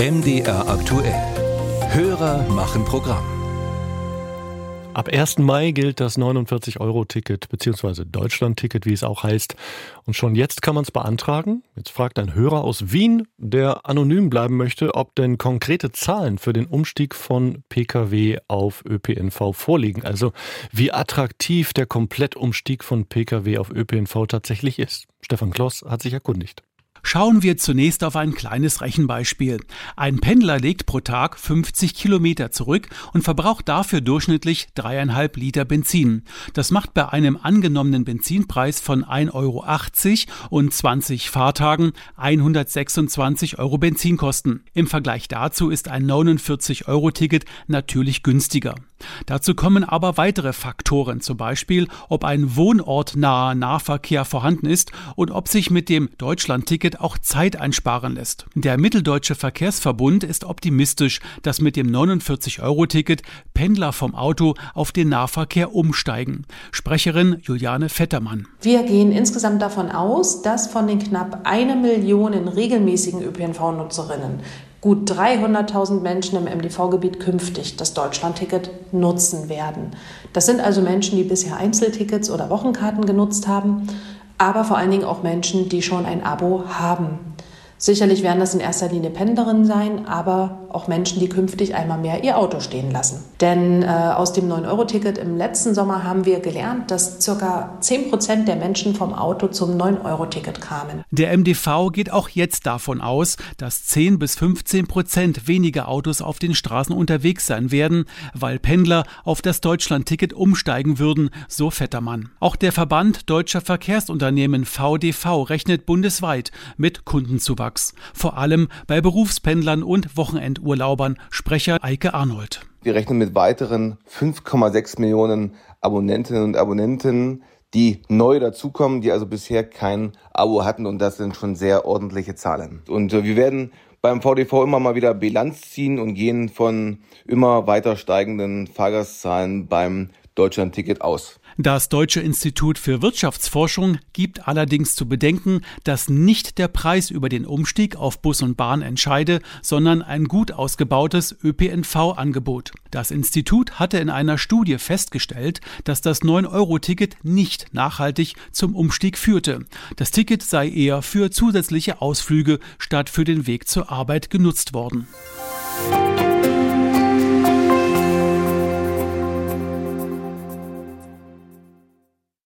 MDR aktuell. Hörer machen Programm. Ab 1. Mai gilt das 49-Euro-Ticket bzw. Deutschland-Ticket, wie es auch heißt. Und schon jetzt kann man es beantragen. Jetzt fragt ein Hörer aus Wien, der anonym bleiben möchte, ob denn konkrete Zahlen für den Umstieg von Pkw auf ÖPNV vorliegen. Also wie attraktiv der Komplettumstieg von Pkw auf ÖPNV tatsächlich ist. Stefan Kloss hat sich erkundigt. Schauen wir zunächst auf ein kleines Rechenbeispiel. Ein Pendler legt pro Tag 50 Kilometer zurück und verbraucht dafür durchschnittlich dreieinhalb Liter Benzin. Das macht bei einem angenommenen Benzinpreis von 1,80 Euro und 20 Fahrtagen 126 Euro Benzinkosten. Im Vergleich dazu ist ein 49-Euro-Ticket natürlich günstiger. Dazu kommen aber weitere Faktoren, zum Beispiel, ob ein wohnortnaher Nahverkehr vorhanden ist und ob sich mit dem Deutschlandticket auch Zeit einsparen lässt. Der Mitteldeutsche Verkehrsverbund ist optimistisch, dass mit dem 49-Euro-Ticket Pendler vom Auto auf den Nahverkehr umsteigen. Sprecherin Juliane Vettermann. Wir gehen insgesamt davon aus, dass von den knapp eine Million regelmäßigen ÖPNV-Nutzerinnen gut 300.000 Menschen im MDV-Gebiet künftig das Deutschlandticket nutzen werden. Das sind also Menschen, die bisher Einzeltickets oder Wochenkarten genutzt haben, aber vor allen Dingen auch Menschen, die schon ein Abo haben. Sicherlich werden das in erster Linie Pendlerinnen sein, aber auch Menschen, die künftig einmal mehr ihr Auto stehen lassen. Denn äh, aus dem 9-Euro-Ticket im letzten Sommer haben wir gelernt, dass ca. 10 Prozent der Menschen vom Auto zum 9-Euro-Ticket kamen. Der MDV geht auch jetzt davon aus, dass 10 bis 15 Prozent weniger Autos auf den Straßen unterwegs sein werden, weil Pendler auf das Deutschland-Ticket umsteigen würden, so Vettermann. Auch der Verband Deutscher Verkehrsunternehmen VDV rechnet bundesweit mit Kundenzuwachs. Zuwachs, vor allem bei Berufspendlern und Wochenendurlaubern, Sprecher Eike Arnold. Wir rechnen mit weiteren 5,6 Millionen Abonnentinnen und Abonnenten, die neu dazukommen, die also bisher kein Abo hatten und das sind schon sehr ordentliche Zahlen. Und äh, wir werden beim VDV immer mal wieder Bilanz ziehen und gehen von immer weiter steigenden Fahrgastzahlen beim Deutschlandticket aus. Das Deutsche Institut für Wirtschaftsforschung gibt allerdings zu bedenken, dass nicht der Preis über den Umstieg auf Bus und Bahn entscheide, sondern ein gut ausgebautes ÖPNV-Angebot. Das Institut hatte in einer Studie festgestellt, dass das 9-Euro-Ticket nicht nachhaltig zum Umstieg führte. Das Ticket sei eher für zusätzliche Ausflüge statt für den Weg zur Arbeit genutzt worden.